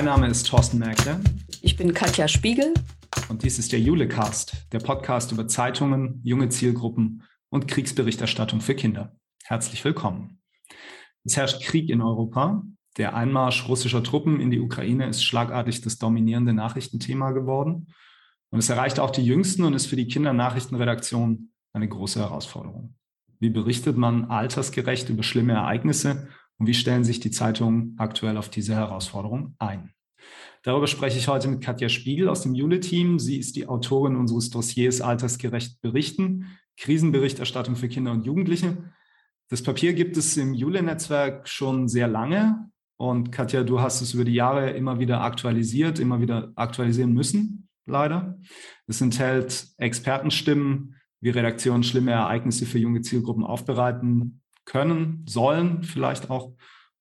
Mein Name ist Thorsten Merkle. Ich bin Katja Spiegel. Und dies ist der Julecast, der Podcast über Zeitungen, junge Zielgruppen und Kriegsberichterstattung für Kinder. Herzlich willkommen. Es herrscht Krieg in Europa. Der Einmarsch russischer Truppen in die Ukraine ist schlagartig das dominierende Nachrichtenthema geworden. Und es erreicht auch die Jüngsten und ist für die Kindernachrichtenredaktion eine große Herausforderung. Wie berichtet man altersgerecht über schlimme Ereignisse und wie stellen sich die Zeitungen aktuell auf diese Herausforderung ein? Darüber spreche ich heute mit Katja Spiegel aus dem Jule-Team. Sie ist die Autorin unseres Dossiers Altersgerecht berichten, Krisenberichterstattung für Kinder und Jugendliche. Das Papier gibt es im Jule-Netzwerk schon sehr lange. Und Katja, du hast es über die Jahre immer wieder aktualisiert, immer wieder aktualisieren müssen, leider. Es enthält Expertenstimmen, wie Redaktionen schlimme Ereignisse für junge Zielgruppen aufbereiten können, sollen vielleicht auch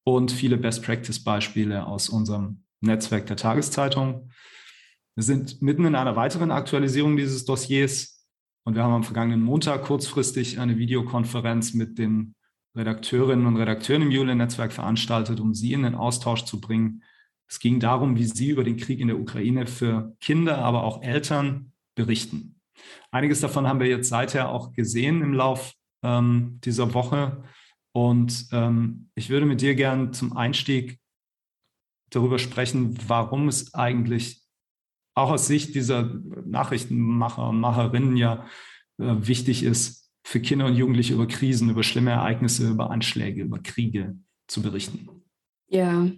und viele Best-Practice-Beispiele aus unserem Netzwerk der Tageszeitung. Wir sind mitten in einer weiteren Aktualisierung dieses Dossiers und wir haben am vergangenen Montag kurzfristig eine Videokonferenz mit den Redakteurinnen und Redakteuren im Jule-Netzwerk veranstaltet, um sie in den Austausch zu bringen. Es ging darum, wie sie über den Krieg in der Ukraine für Kinder, aber auch Eltern berichten. Einiges davon haben wir jetzt seither auch gesehen im Lauf ähm, dieser Woche. Und ähm, ich würde mit dir gern zum Einstieg darüber sprechen, warum es eigentlich auch aus Sicht dieser Nachrichtenmacher und Macherinnen ja äh, wichtig ist, für Kinder und Jugendliche über Krisen, über schlimme Ereignisse, über Anschläge, über Kriege zu berichten. Ja,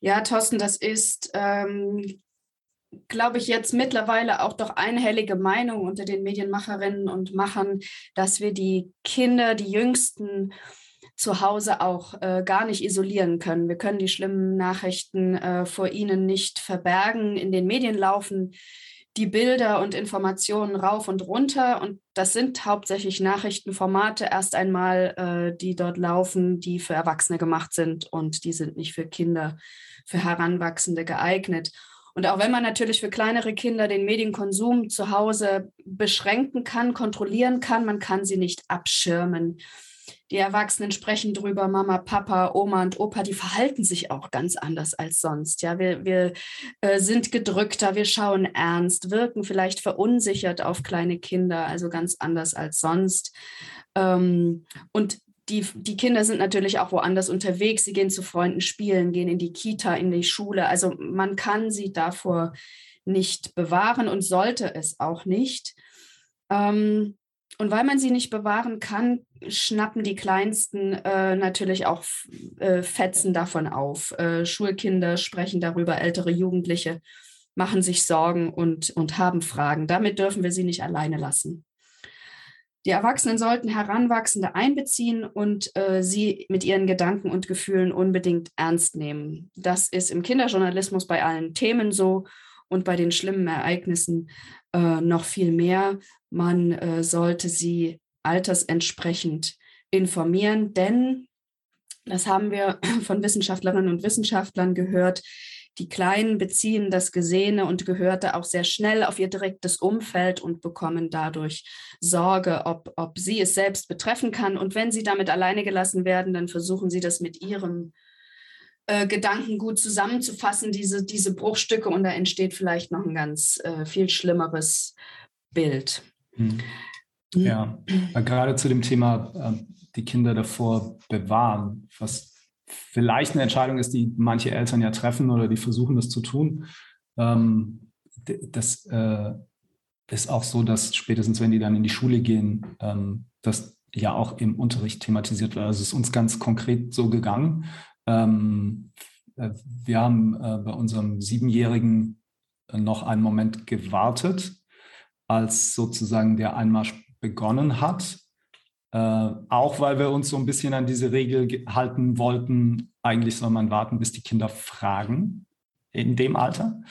ja, Thorsten, das ist ähm, glaube ich, jetzt mittlerweile auch doch einhellige Meinung unter den Medienmacherinnen und Machern, dass wir die Kinder, die Jüngsten zu Hause auch äh, gar nicht isolieren können. Wir können die schlimmen Nachrichten äh, vor ihnen nicht verbergen. In den Medien laufen die Bilder und Informationen rauf und runter. Und das sind hauptsächlich Nachrichtenformate erst einmal, äh, die dort laufen, die für Erwachsene gemacht sind und die sind nicht für Kinder, für Heranwachsende geeignet. Und auch wenn man natürlich für kleinere Kinder den Medienkonsum zu Hause beschränken kann, kontrollieren kann, man kann sie nicht abschirmen. Die Erwachsenen sprechen drüber, Mama, Papa, Oma und Opa, die verhalten sich auch ganz anders als sonst. Ja, wir, wir äh, sind gedrückter, wir schauen ernst, wirken vielleicht verunsichert auf kleine Kinder, also ganz anders als sonst. Ähm, und die, die Kinder sind natürlich auch woanders unterwegs. Sie gehen zu Freunden spielen, gehen in die Kita, in die Schule. Also man kann sie davor nicht bewahren und sollte es auch nicht. Ähm, und weil man sie nicht bewahren kann, schnappen die Kleinsten äh, natürlich auch äh, Fetzen davon auf. Äh, Schulkinder sprechen darüber, ältere Jugendliche machen sich Sorgen und, und haben Fragen. Damit dürfen wir sie nicht alleine lassen. Die Erwachsenen sollten Heranwachsende einbeziehen und äh, sie mit ihren Gedanken und Gefühlen unbedingt ernst nehmen. Das ist im Kinderjournalismus bei allen Themen so und bei den schlimmen Ereignissen äh, noch viel mehr. Man äh, sollte sie altersentsprechend informieren, denn das haben wir von Wissenschaftlerinnen und Wissenschaftlern gehört. Die Kleinen beziehen das Gesehene und Gehörte auch sehr schnell auf ihr direktes Umfeld und bekommen dadurch Sorge, ob, ob sie es selbst betreffen kann. Und wenn sie damit alleine gelassen werden, dann versuchen sie das mit ihrem äh, Gedanken gut zusammenzufassen, diese, diese Bruchstücke, und da entsteht vielleicht noch ein ganz äh, viel schlimmeres Bild. Hm. Ja, gerade zu dem Thema äh, die Kinder davor bewahren, was vielleicht eine Entscheidung ist, die manche Eltern ja treffen oder die versuchen, das zu tun. Ähm, das äh, ist auch so, dass spätestens, wenn die dann in die Schule gehen, ähm, das ja auch im Unterricht thematisiert wird. Also es ist uns ganz konkret so gegangen. Ähm, äh, wir haben äh, bei unserem Siebenjährigen noch einen Moment gewartet, als sozusagen der Einmarsch begonnen hat. Äh, auch weil wir uns so ein bisschen an diese Regel halten wollten, eigentlich soll man warten, bis die Kinder fragen in dem Alter.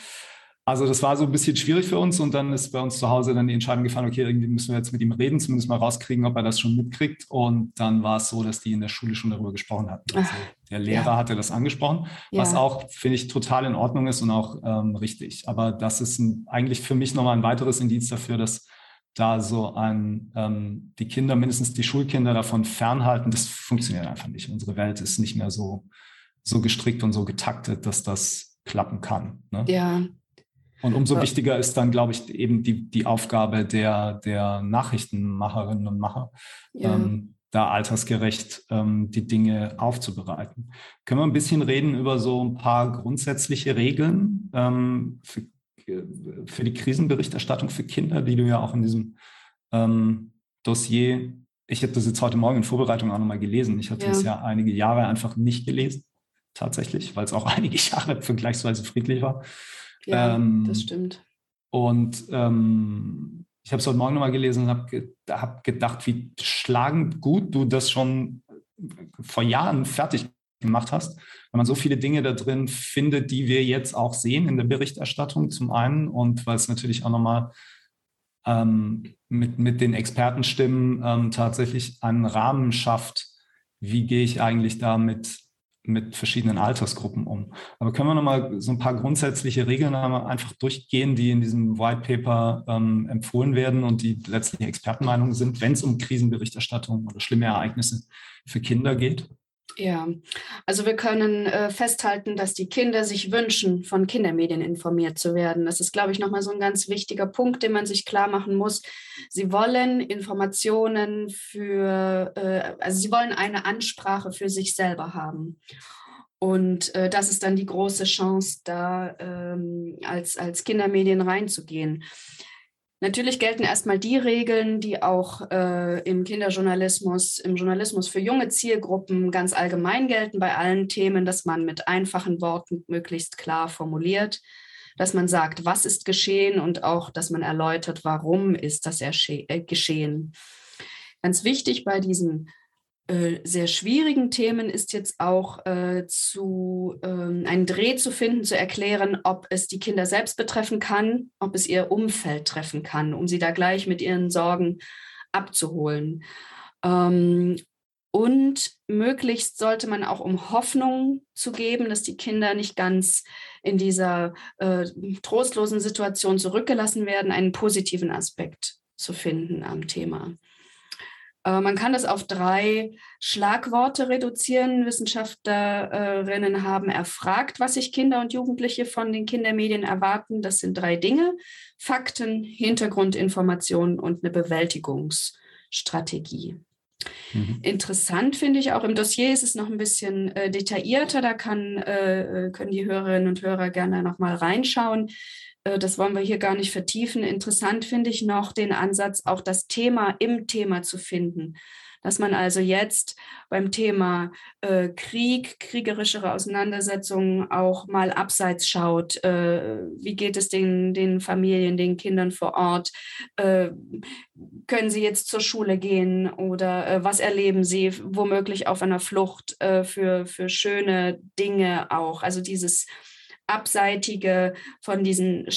Also das war so ein bisschen schwierig für uns und dann ist bei uns zu Hause dann die Entscheidung gefallen, okay, irgendwie müssen wir jetzt mit ihm reden, zumindest mal rauskriegen, ob er das schon mitkriegt. Und dann war es so, dass die in der Schule schon darüber gesprochen hatten. Also der Lehrer ja. hatte das angesprochen, ja. was auch, finde ich, total in Ordnung ist und auch ähm, richtig. Aber das ist ein, eigentlich für mich nochmal ein weiteres Indiz dafür, dass da so ein, ähm, die Kinder, mindestens die Schulkinder davon fernhalten, das funktioniert einfach nicht. Unsere Welt ist nicht mehr so, so gestrickt und so getaktet, dass das klappen kann. Ne? Ja. Und umso ja. wichtiger ist dann, glaube ich, eben die, die Aufgabe der, der Nachrichtenmacherinnen und Macher, ja. ähm, da altersgerecht ähm, die Dinge aufzubereiten. Können wir ein bisschen reden über so ein paar grundsätzliche Regeln ähm, für, für, die Krisenberichterstattung für Kinder, die du ja auch in diesem ähm, Dossier, ich habe das jetzt heute Morgen in Vorbereitung auch nochmal gelesen. Ich hatte es ja einige Jahre einfach nicht gelesen, tatsächlich, weil es auch einige Jahre vergleichsweise friedlich war. Ja, ähm, das stimmt. Und ähm, ich habe es heute Morgen nochmal gelesen und habe ge hab gedacht, wie schlagend gut du das schon vor Jahren fertig gemacht hast, weil man so viele Dinge da drin findet, die wir jetzt auch sehen in der Berichterstattung zum einen und weil es natürlich auch nochmal ähm, mit, mit den Expertenstimmen ähm, tatsächlich einen Rahmen schafft, wie gehe ich eigentlich da mit, mit verschiedenen Altersgruppen um. Aber können wir nochmal so ein paar grundsätzliche Regeln einfach durchgehen, die in diesem White Paper ähm, empfohlen werden und die letztlich Expertenmeinungen sind, wenn es um Krisenberichterstattung oder schlimme Ereignisse für Kinder geht? Ja, also wir können äh, festhalten, dass die Kinder sich wünschen, von Kindermedien informiert zu werden. Das ist, glaube ich, nochmal so ein ganz wichtiger Punkt, den man sich klar machen muss. Sie wollen Informationen für, äh, also sie wollen eine Ansprache für sich selber haben. Und äh, das ist dann die große Chance, da ähm, als, als Kindermedien reinzugehen. Natürlich gelten erstmal die Regeln, die auch äh, im Kinderjournalismus, im Journalismus für junge Zielgruppen ganz allgemein gelten bei allen Themen, dass man mit einfachen Worten möglichst klar formuliert, dass man sagt, was ist geschehen und auch, dass man erläutert, warum ist das äh, geschehen. Ganz wichtig bei diesen sehr schwierigen Themen ist jetzt auch äh, zu ähm, einen Dreh zu finden, zu erklären, ob es die Kinder selbst betreffen kann, ob es ihr Umfeld treffen kann, um sie da gleich mit ihren Sorgen abzuholen. Ähm, und möglichst sollte man auch um Hoffnung zu geben, dass die Kinder nicht ganz in dieser äh, trostlosen Situation zurückgelassen werden, einen positiven Aspekt zu finden am Thema. Äh, man kann das auf drei Schlagworte reduzieren. Wissenschaftlerinnen haben erfragt, was sich Kinder und Jugendliche von den Kindermedien erwarten. Das sind drei Dinge. Fakten, Hintergrundinformationen und eine Bewältigungsstrategie. Mhm. Interessant finde ich auch im Dossier ist es noch ein bisschen äh, detaillierter. Da kann, äh, können die Hörerinnen und Hörer gerne noch mal reinschauen. Äh, das wollen wir hier gar nicht vertiefen. Interessant finde ich noch den Ansatz, auch das Thema im Thema zu finden. Dass man also jetzt beim Thema äh, Krieg, kriegerischere Auseinandersetzungen auch mal abseits schaut. Äh, wie geht es den, den Familien, den Kindern vor Ort? Äh, können sie jetzt zur Schule gehen oder äh, was erleben sie womöglich auf einer Flucht äh, für, für schöne Dinge auch? Also dieses abseitige von diesen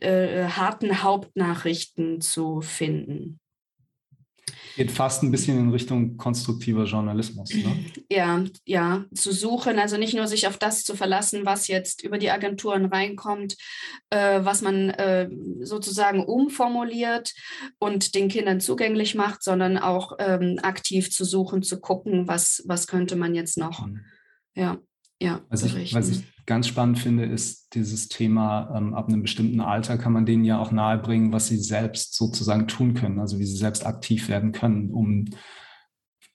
äh, harten Hauptnachrichten zu finden. Geht fast ein bisschen in Richtung konstruktiver Journalismus. Ne? Ja, ja, zu suchen, also nicht nur sich auf das zu verlassen, was jetzt über die Agenturen reinkommt, äh, was man äh, sozusagen umformuliert und den Kindern zugänglich macht, sondern auch ähm, aktiv zu suchen, zu gucken, was, was könnte man jetzt noch. Mhm. Ja, ja. Was ich, was ich ganz spannend finde, ist dieses Thema, ähm, ab einem bestimmten Alter kann man denen ja auch nahebringen, was sie selbst sozusagen tun können, also wie sie selbst aktiv werden können, um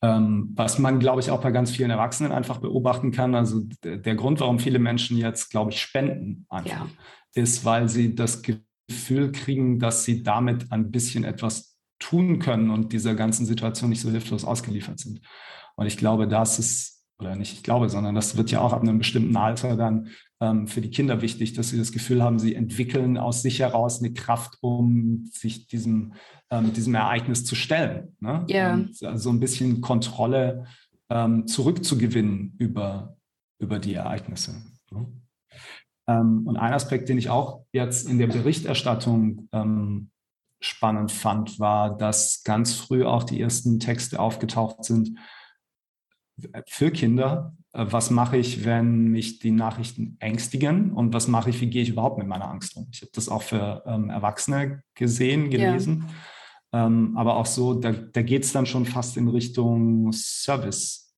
ähm, was man, glaube ich, auch bei ganz vielen Erwachsenen einfach beobachten kann. Also der Grund, warum viele Menschen jetzt, glaube ich, spenden, einfach, ja. ist, weil sie das Gefühl kriegen, dass sie damit ein bisschen etwas tun können und dieser ganzen Situation nicht so hilflos ausgeliefert sind. Und ich glaube, das ist oder nicht ich glaube, sondern das wird ja auch ab einem bestimmten Alter dann ähm, für die Kinder wichtig, dass sie das Gefühl haben, sie entwickeln aus sich heraus eine Kraft, um sich diesem, ähm, diesem Ereignis zu stellen. Ne? Ja. Und so also ein bisschen Kontrolle ähm, zurückzugewinnen über, über die Ereignisse. Ne? Ähm, und ein Aspekt, den ich auch jetzt in der Berichterstattung ähm, spannend fand, war, dass ganz früh auch die ersten Texte aufgetaucht sind, für Kinder, äh, was mache ich, wenn mich die Nachrichten ängstigen und was mache ich, wie gehe ich überhaupt mit meiner Angst um. Ich habe das auch für ähm, Erwachsene gesehen, gelesen, ja. ähm, aber auch so, da, da geht es dann schon fast in Richtung Service.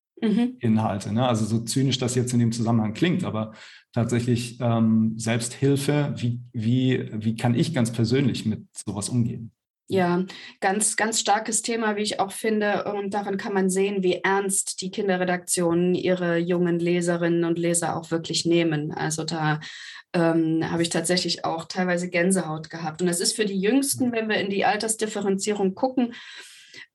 mhm. Ne? Also so zynisch das jetzt in dem Zusammenhang klingt, aber tatsächlich ähm, Selbsthilfe, wie, wie, wie kann ich ganz persönlich mit sowas umgehen? Ja, ganz, ganz starkes Thema, wie ich auch finde. Und daran kann man sehen, wie ernst die Kinderredaktionen ihre jungen Leserinnen und Leser auch wirklich nehmen. Also da ähm, habe ich tatsächlich auch teilweise Gänsehaut gehabt. Und das ist für die Jüngsten, wenn wir in die Altersdifferenzierung gucken,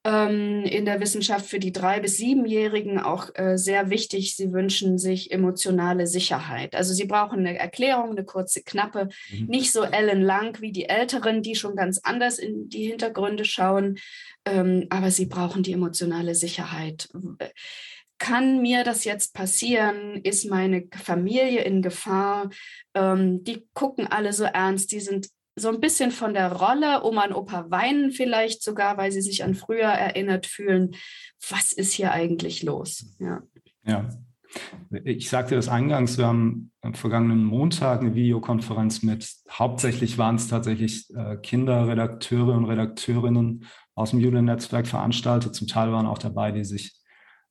ähm, in der Wissenschaft für die drei- bis siebenjährigen auch äh, sehr wichtig. Sie wünschen sich emotionale Sicherheit. Also sie brauchen eine Erklärung, eine kurze, knappe, mhm. nicht so ellenlang wie die Älteren, die schon ganz anders in die Hintergründe schauen. Ähm, aber sie brauchen die emotionale Sicherheit. Kann mir das jetzt passieren? Ist meine Familie in Gefahr? Ähm, die gucken alle so ernst, die sind so ein bisschen von der Rolle, Oma und Opa weinen vielleicht sogar, weil sie sich an früher erinnert fühlen. Was ist hier eigentlich los? Ja. ja. Ich sagte das eingangs, wir haben am vergangenen Montag eine Videokonferenz mit, hauptsächlich waren es tatsächlich äh, Kinderredakteure und Redakteurinnen aus dem Judennetzwerk veranstaltet. Zum Teil waren auch dabei, die sich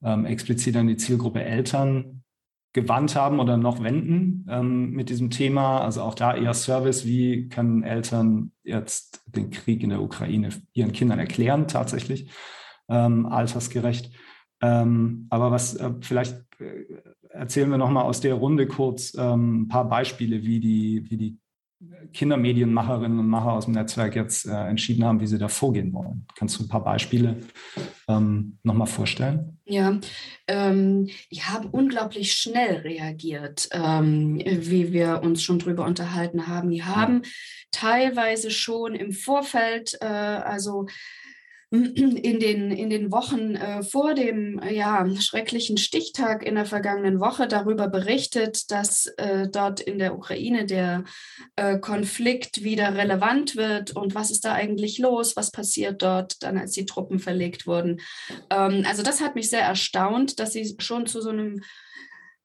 ähm, explizit an die Zielgruppe Eltern gewandt haben oder noch wenden ähm, mit diesem Thema. Also auch da eher Service, wie können Eltern jetzt den Krieg in der Ukraine ihren Kindern erklären, tatsächlich ähm, altersgerecht. Ähm, aber was äh, vielleicht äh, erzählen wir nochmal aus der Runde kurz ähm, ein paar Beispiele, wie die, wie die Kindermedienmacherinnen und Macher aus dem Netzwerk jetzt äh, entschieden haben, wie sie da vorgehen wollen. Kannst du ein paar Beispiele ähm, nochmal vorstellen? Ja, ähm, die haben unglaublich schnell reagiert, ähm, wie wir uns schon drüber unterhalten haben. Die haben teilweise schon im Vorfeld, äh, also in den, in den Wochen äh, vor dem ja, schrecklichen Stichtag in der vergangenen Woche darüber berichtet, dass äh, dort in der Ukraine der äh, Konflikt wieder relevant wird und was ist da eigentlich los, was passiert dort dann, als die Truppen verlegt wurden. Ähm, also das hat mich sehr erstaunt, dass sie schon zu so einem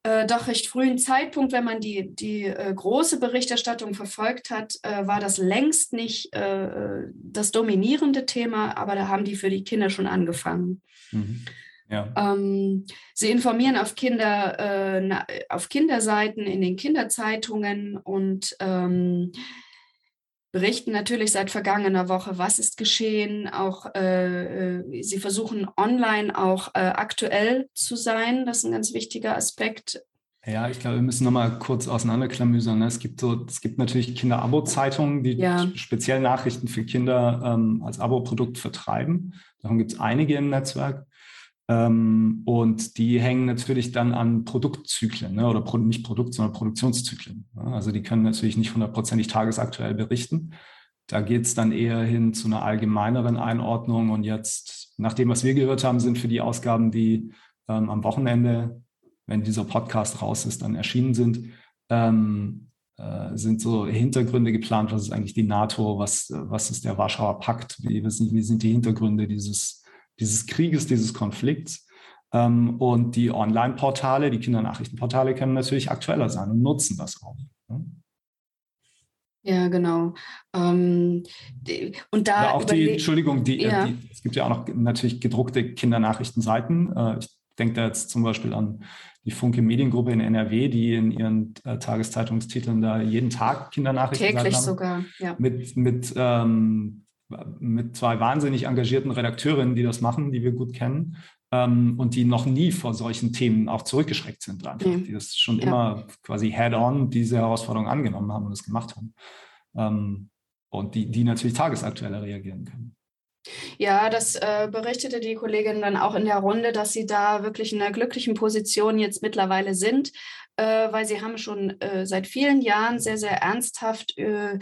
äh, doch recht frühen Zeitpunkt, wenn man die, die äh, große Berichterstattung verfolgt hat, äh, war das längst nicht äh, das dominierende Thema, aber da haben die für die Kinder schon angefangen. Mhm. Ja. Ähm, sie informieren auf, Kinder, äh, na, auf Kinderseiten, in den Kinderzeitungen und ähm, berichten natürlich seit vergangener Woche, was ist geschehen. Auch äh, äh, sie versuchen online auch äh, aktuell zu sein. Das ist ein ganz wichtiger Aspekt. Ja, ich glaube, wir müssen nochmal kurz auseinanderklamüsern. Ne? Es gibt so, es gibt natürlich Kinder-Abo-Zeitungen, die ja. speziell Nachrichten für Kinder ähm, als Abo-Produkt vertreiben. Davon gibt es einige im Netzwerk. Ähm, und die hängen natürlich dann an Produktzyklen ne? oder nicht Produkt, sondern Produktionszyklen. Ne? Also die können natürlich nicht hundertprozentig tagesaktuell berichten. Da geht es dann eher hin zu einer allgemeineren Einordnung. Und jetzt, nach dem, was wir gehört haben, sind für die Ausgaben, die ähm, am Wochenende, wenn dieser Podcast raus ist, dann erschienen sind, ähm, äh, sind so Hintergründe geplant. Was ist eigentlich die NATO? Was, was ist der Warschauer Pakt? Wie, wie sind die Hintergründe dieses dieses Krieges, dieses Konflikts. Ähm, und die Online-Portale, die Kindernachrichtenportale können natürlich aktueller sein und nutzen das auch. Ne? Ja, genau. Ähm, die, und da ja, auch die, Entschuldigung, die, äh, ja. die, es gibt ja auch noch natürlich gedruckte Kindernachrichtenseiten. Äh, ich denke da jetzt zum Beispiel an die Funke Mediengruppe in NRW, die in ihren äh, Tageszeitungstiteln da jeden Tag Kindernachrichten Täglich haben. sogar, ja. Mit, mit ähm, mit zwei wahnsinnig engagierten Redakteurinnen, die das machen, die wir gut kennen ähm, und die noch nie vor solchen Themen auch zurückgeschreckt sind, einfach, mhm. die das schon ja. immer quasi head-on diese Herausforderung angenommen haben und es gemacht haben. Ähm, und die, die natürlich tagesaktueller reagieren können. Ja, das äh, berichtete die Kollegin dann auch in der Runde, dass sie da wirklich in einer glücklichen Position jetzt mittlerweile sind, weil sie haben schon äh, seit vielen Jahren sehr, sehr ernsthaft äh,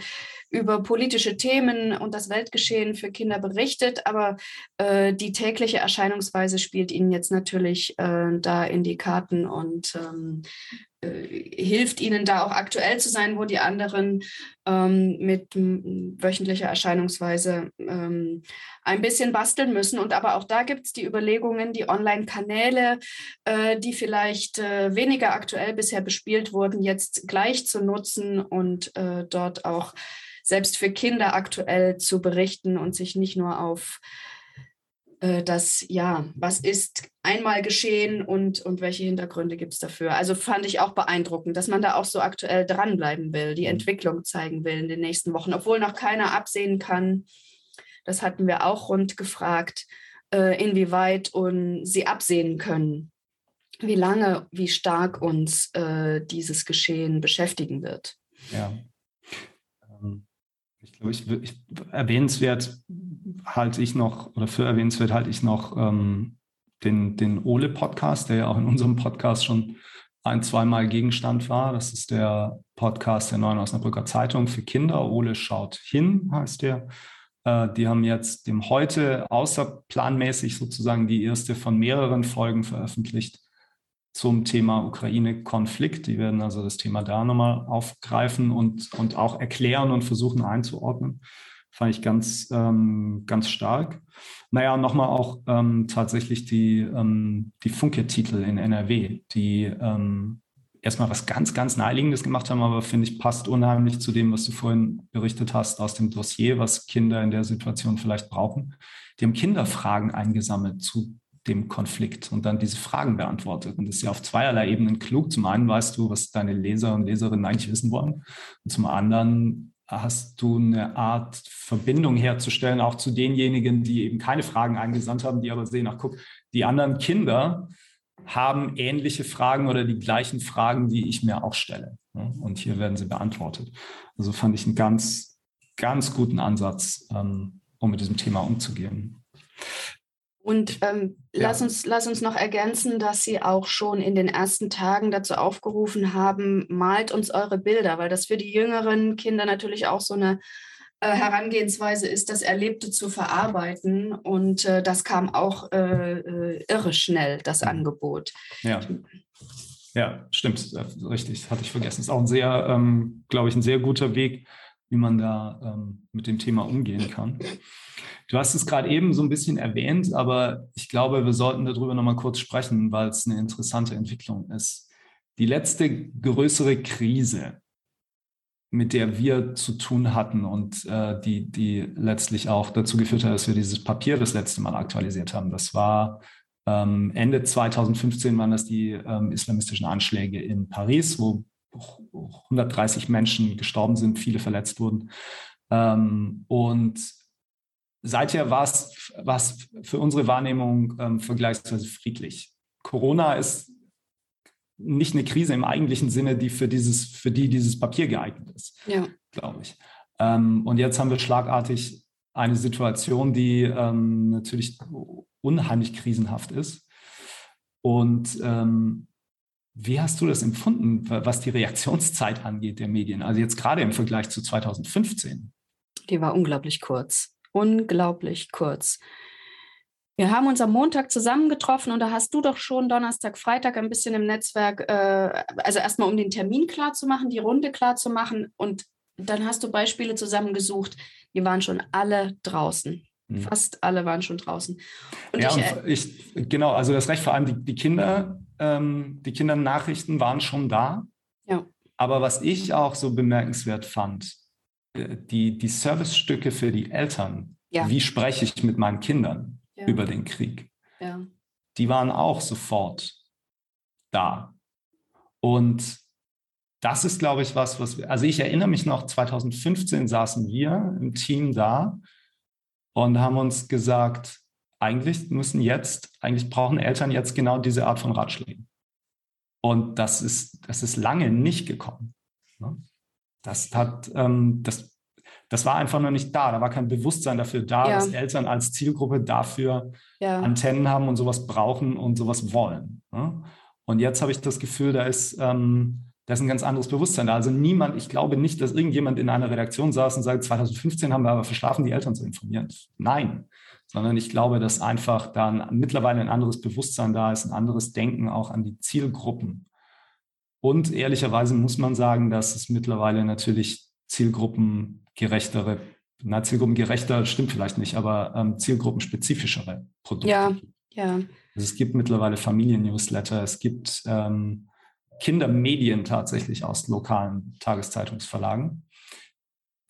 über politische Themen und das Weltgeschehen für Kinder berichtet, aber äh, die tägliche Erscheinungsweise spielt ihnen jetzt natürlich äh, da in die Karten und ähm, äh, hilft ihnen da auch aktuell zu sein, wo die anderen ähm, mit wöchentlicher Erscheinungsweise ähm, ein bisschen basteln müssen. Und aber auch da gibt es die Überlegungen, die Online-Kanäle, äh, die vielleicht äh, weniger aktuell bisher bespielt wurden, jetzt gleich zu nutzen und äh, dort auch selbst für Kinder aktuell zu berichten und sich nicht nur auf äh, das, ja, was ist einmal geschehen und, und welche Hintergründe gibt es dafür? Also fand ich auch beeindruckend, dass man da auch so aktuell dranbleiben will, die mhm. Entwicklung zeigen will in den nächsten Wochen, obwohl noch keiner absehen kann. Das hatten wir auch rund gefragt, äh, inwieweit und sie absehen können, wie lange, wie stark uns äh, dieses Geschehen beschäftigen wird. Ja. Ich glaube, ich, ich, erwähnenswert halte ich noch, oder für erwähnenswert halte ich noch ähm, den, den Ole-Podcast, der ja auch in unserem Podcast schon ein, zweimal Gegenstand war. Das ist der Podcast der Neuen Osnabrücker Zeitung für Kinder. Ole schaut hin, heißt der. Äh, die haben jetzt dem heute außerplanmäßig sozusagen die erste von mehreren Folgen veröffentlicht zum Thema Ukraine-Konflikt. Die werden also das Thema da nochmal aufgreifen und, und auch erklären und versuchen einzuordnen. Fand ich ganz, ähm, ganz stark. Naja, nochmal auch ähm, tatsächlich die, ähm, die Funke-Titel in NRW, die ähm, erstmal was ganz, ganz Naheliegendes gemacht haben, aber finde ich, passt unheimlich zu dem, was du vorhin berichtet hast aus dem Dossier, was Kinder in der Situation vielleicht brauchen. Die haben Kinderfragen eingesammelt zu dem Konflikt und dann diese Fragen beantwortet. Und das ist ja auf zweierlei Ebenen klug. Zum einen weißt du, was deine Leser und Leserinnen eigentlich wissen wollen. Und zum anderen hast du eine Art Verbindung herzustellen, auch zu denjenigen, die eben keine Fragen eingesandt haben, die aber sehen, ach guck, die anderen Kinder haben ähnliche Fragen oder die gleichen Fragen, die ich mir auch stelle. Und hier werden sie beantwortet. Also fand ich einen ganz, ganz guten Ansatz, ähm, um mit diesem Thema umzugehen. Und ähm, ja. lass, uns, lass uns noch ergänzen, dass Sie auch schon in den ersten Tagen dazu aufgerufen haben, malt uns eure Bilder, weil das für die jüngeren Kinder natürlich auch so eine äh, Herangehensweise ist, das Erlebte zu verarbeiten. Und äh, das kam auch äh, äh irre schnell, das mhm. Angebot. Ja. Ja, stimmt, richtig, hatte ich vergessen. Ist auch ein sehr, ähm, glaube ich, ein sehr guter Weg, wie man da ähm, mit dem Thema umgehen kann. Du hast es gerade eben so ein bisschen erwähnt, aber ich glaube, wir sollten darüber nochmal kurz sprechen, weil es eine interessante Entwicklung ist. Die letzte größere Krise, mit der wir zu tun hatten und äh, die, die letztlich auch dazu geführt hat, dass wir dieses Papier das letzte Mal aktualisiert haben. Das war ähm, Ende 2015 waren das die ähm, islamistischen Anschläge in Paris, wo 130 Menschen gestorben sind, viele verletzt wurden. Ähm, und seither war es für unsere Wahrnehmung ähm, vergleichsweise friedlich. Corona ist nicht eine Krise im eigentlichen Sinne, die für dieses, für die dieses Papier geeignet ist, ja. glaube ich. Ähm, und jetzt haben wir schlagartig eine Situation, die ähm, natürlich unheimlich krisenhaft ist. Und ähm, wie hast du das empfunden, was die Reaktionszeit angeht der Medien? Also jetzt gerade im Vergleich zu 2015. Die war unglaublich kurz unglaublich kurz. Wir haben uns am Montag zusammengetroffen und da hast du doch schon Donnerstag, Freitag ein bisschen im Netzwerk, äh, also erstmal um den Termin klar zu machen, die Runde klar zu machen und dann hast du Beispiele zusammengesucht, die waren schon alle draußen. Mhm. Fast alle waren schon draußen. Und ja, ich, und äh, ich, genau, also das Recht vor allem die, die Kinder, ähm, die Kindernachrichten waren schon da. Ja. Aber was ich auch so bemerkenswert fand, äh, die, die Servicestücke für die Eltern, ja. wie spreche ich mit meinen Kindern ja. über den Krieg, ja. die waren auch sofort da. Und das ist, glaube ich, was, was wir, also ich erinnere mich noch, 2015 saßen wir im Team da und haben uns gesagt, eigentlich müssen jetzt, eigentlich brauchen Eltern jetzt genau diese Art von Ratschlägen. Und das ist, das ist lange nicht gekommen. Ne? Das hat, ähm, das, das war einfach noch nicht da. Da war kein Bewusstsein dafür da, ja. dass Eltern als Zielgruppe dafür ja. Antennen haben und sowas brauchen und sowas wollen. Ne? Und jetzt habe ich das Gefühl, da ist, ähm, da ist ein ganz anderes Bewusstsein da. Also niemand, ich glaube nicht, dass irgendjemand in einer Redaktion saß und sagt, 2015 haben wir aber verschlafen, die Eltern zu informieren. Nein, sondern ich glaube, dass einfach dann mittlerweile ein anderes Bewusstsein da ist, ein anderes Denken auch an die Zielgruppen. Und ehrlicherweise muss man sagen, dass es mittlerweile natürlich zielgruppengerechtere, na, zielgruppengerechter stimmt vielleicht nicht, aber ähm, zielgruppenspezifischere Produkte. Ja, ja. Also es gibt mittlerweile Familien-Newsletter, es gibt ähm, Kindermedien tatsächlich aus lokalen Tageszeitungsverlagen,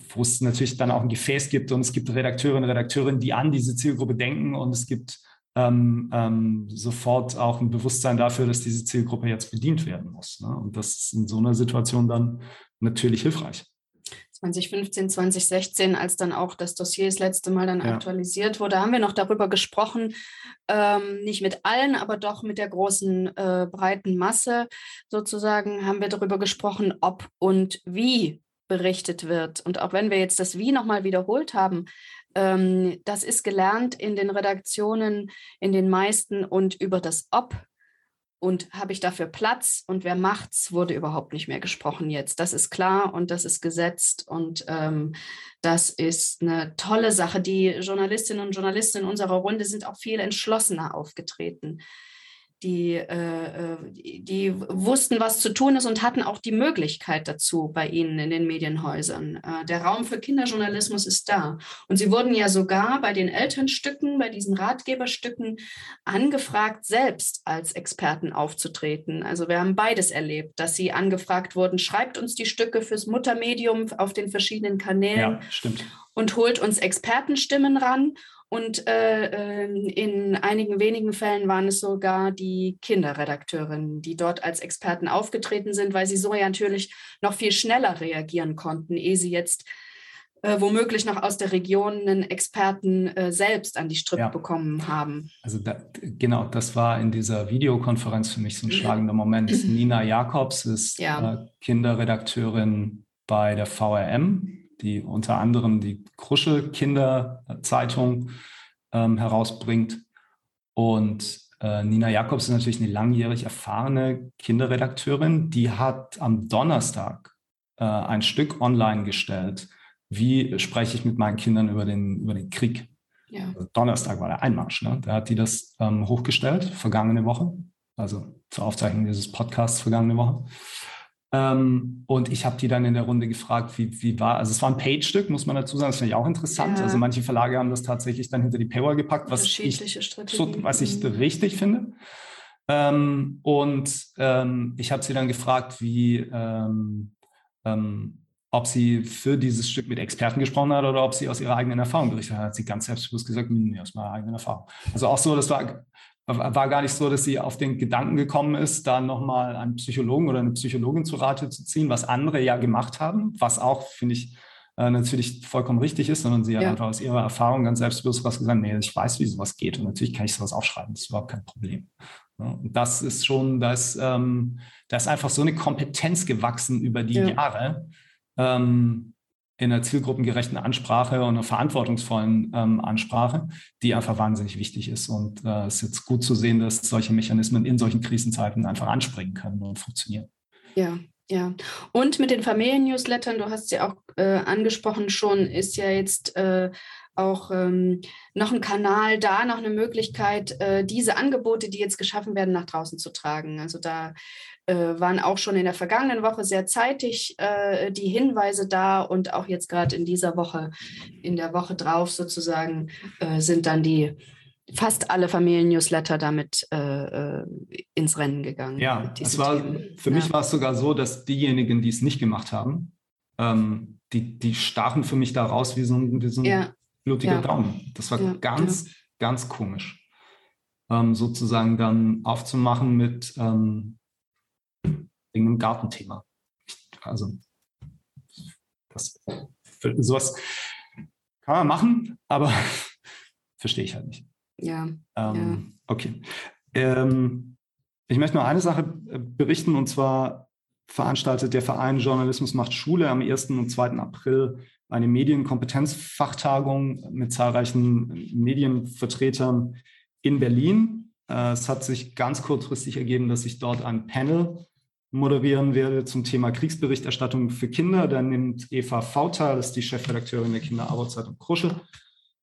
wo es natürlich dann auch ein Gefäß gibt und es gibt Redakteurinnen und Redakteure, die an diese Zielgruppe denken und es gibt ähm, ähm, sofort auch ein Bewusstsein dafür, dass diese Zielgruppe jetzt bedient werden muss. Ne? Und das ist in so einer Situation dann natürlich hilfreich. 2015, 2016, als dann auch das Dossier das letzte Mal dann ja. aktualisiert wurde, haben wir noch darüber gesprochen, ähm, nicht mit allen, aber doch mit der großen äh, breiten Masse sozusagen, haben wir darüber gesprochen, ob und wie berichtet wird. Und auch wenn wir jetzt das Wie nochmal wiederholt haben, ähm, das ist gelernt in den Redaktionen, in den meisten und über das Ob und habe ich dafür Platz und wer macht's, wurde überhaupt nicht mehr gesprochen jetzt. Das ist klar und das ist gesetzt und ähm, das ist eine tolle Sache. Die Journalistinnen und Journalisten in unserer Runde sind auch viel entschlossener aufgetreten die, äh, die, die, wussten, was zu tun ist und hatten auch die Möglichkeit dazu bei ihnen in den Medienhäusern. Äh, der Raum für Kinderjournalismus ist da. Und sie wurden ja sogar bei den Elternstücken, bei diesen Ratgeberstücken angefragt, selbst als Experten aufzutreten. Also wir haben beides erlebt, dass sie angefragt wurden, schreibt uns die Stücke fürs Muttermedium auf den verschiedenen Kanälen. Ja, stimmt. Und holt uns Expertenstimmen ran und äh, ähm, in einigen wenigen Fällen waren es sogar die Kinderredakteurinnen, die dort als Experten aufgetreten sind, weil sie so ja natürlich noch viel schneller reagieren konnten, ehe sie jetzt äh, womöglich noch aus der Region einen Experten äh, selbst an die Strippe ja. bekommen haben. Also da, genau, das war in dieser Videokonferenz für mich so ein schlagender Moment. Nina Jakobs ist ja. Äh, Kinderredakteurin bei der VRM, die unter anderem die Krusche Kinderzeitung ähm, herausbringt. Und äh, Nina Jakobs ist natürlich eine langjährig erfahrene Kinderredakteurin, die hat am Donnerstag äh, ein Stück online gestellt. Wie spreche ich mit meinen Kindern über den, über den Krieg? Ja. Also Donnerstag war der Einmarsch. Ne? Da hat die das ähm, hochgestellt, vergangene Woche, also zur Aufzeichnung dieses Podcasts vergangene Woche. Ähm, und ich habe die dann in der Runde gefragt, wie, wie war, also es war ein Page-Stück, muss man dazu sagen, das finde ich auch interessant. Ja. Also manche Verlage haben das tatsächlich dann hinter die Paywall gepackt, was ich, so, was ich richtig finde. Ähm, und ähm, ich habe sie dann gefragt, wie, ähm, ähm, ob sie für dieses Stück mit Experten gesprochen hat oder ob sie aus ihrer eigenen Erfahrung berichtet hat. Hat sie ganz selbstbewusst gesagt, nee, aus meiner eigenen Erfahrung. Also auch so, das war war gar nicht so, dass sie auf den Gedanken gekommen ist, da nochmal einen Psychologen oder eine Psychologin zu Rate zu ziehen, was andere ja gemacht haben, was auch, finde ich, äh, natürlich vollkommen richtig ist, sondern sie ja. hat einfach aus ihrer Erfahrung ganz selbstbewusst was gesagt, nee, ich weiß, wie sowas geht und natürlich kann ich sowas aufschreiben, das ist überhaupt kein Problem. und das ist schon, da ist, ähm, da ist einfach so eine Kompetenz gewachsen über die ja. Jahre, ähm, in einer zielgruppengerechten Ansprache und einer verantwortungsvollen ähm, Ansprache, die einfach wahnsinnig wichtig ist. Und äh, es ist jetzt gut zu sehen, dass solche Mechanismen in solchen Krisenzeiten einfach anspringen können und funktionieren. Ja, ja. Und mit den Familien-Newslettern, du hast sie auch äh, angesprochen schon, ist ja jetzt äh, auch ähm, noch ein Kanal da, noch eine Möglichkeit, äh, diese Angebote, die jetzt geschaffen werden, nach draußen zu tragen. Also da äh, waren auch schon in der vergangenen Woche sehr zeitig äh, die Hinweise da und auch jetzt gerade in dieser Woche, in der Woche drauf sozusagen, äh, sind dann die fast alle Familien-Newsletter damit äh, äh, ins Rennen gegangen. Ja, es war, für ja. mich war es sogar so, dass diejenigen, die es nicht gemacht haben, ähm, die, die stachen für mich da raus wie so ein, wie so ein ja. Blutiger ja. Daumen. Das war ganz, ganz komisch. Ähm, sozusagen dann aufzumachen mit, ähm, wegen einem Gartenthema. Also das, sowas kann man machen, aber verstehe ich halt nicht. Ja. Ähm, ja. Okay. Ähm, ich möchte nur eine Sache äh, berichten und zwar veranstaltet der Verein Journalismus macht Schule am 1. und 2. April eine Medienkompetenzfachtagung mit zahlreichen Medienvertretern in Berlin. Äh, es hat sich ganz kurzfristig ergeben, dass ich dort ein Panel moderieren werde zum Thema Kriegsberichterstattung für Kinder. Da nimmt Eva Fauter, das ist die Chefredakteurin der Kinderarbeitszeitung Krusche,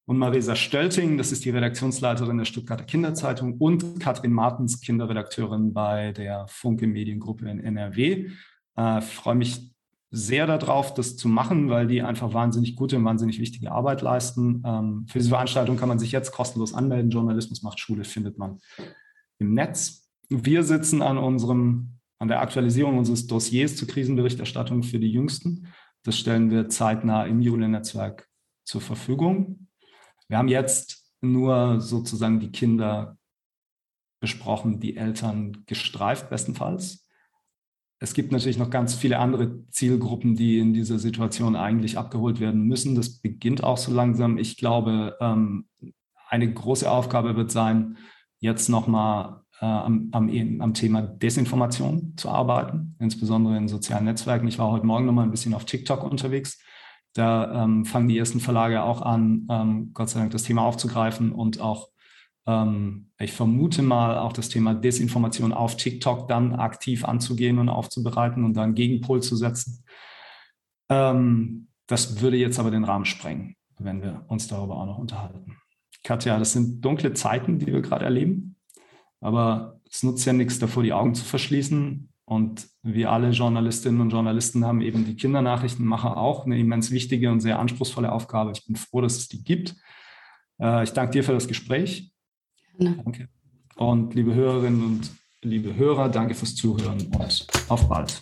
und Marisa Stölting, das ist die Redaktionsleiterin der Stuttgarter Kinderzeitung und Katrin Martens, Kinderredakteurin bei der Funke Mediengruppe in NRW. Äh, freue mich sehr darauf, das zu machen, weil die einfach wahnsinnig gute und wahnsinnig wichtige Arbeit leisten. Ähm, für diese Veranstaltung kann man sich jetzt kostenlos anmelden. Journalismus macht Schule findet man im Netz. Wir sitzen an unserem an der Aktualisierung unseres Dossiers zur Krisenberichterstattung für die Jüngsten. Das stellen wir zeitnah im Jule-Netzwerk zur Verfügung. Wir haben jetzt nur sozusagen die Kinder besprochen, die Eltern gestreift bestenfalls. Es gibt natürlich noch ganz viele andere Zielgruppen, die in dieser Situation eigentlich abgeholt werden müssen. Das beginnt auch so langsam. Ich glaube, ähm, eine große Aufgabe wird sein, jetzt nochmal äh, am, am, am, Thema Desinformation zu arbeiten, insbesondere in sozialen Netzwerken. Ich war heute Morgen nochmal ein bisschen auf TikTok unterwegs. Da ähm, fangen die ersten Verlage auch an, ähm, Gott sei Dank das Thema aufzugreifen und auch ähm, ich vermute mal, auch das Thema Desinformation auf TikTok dann aktiv anzugehen und aufzubereiten und dann Gegenpol zu setzen. Ähm, das würde jetzt aber den Rahmen sprengen, wenn wir uns darüber auch noch unterhalten. Katja, das sind dunkle Zeiten, die wir gerade erleben, aber es nutzt ja nichts davor, die Augen zu verschließen. Und wir alle Journalistinnen und Journalisten haben eben die Kindernachrichtenmacher auch eine immens wichtige und sehr anspruchsvolle Aufgabe. Ich bin froh, dass es die gibt. Äh, ich danke dir für das Gespräch. Gerne. Danke. Und liebe Hörerinnen und liebe Hörer, danke fürs Zuhören und auf bald.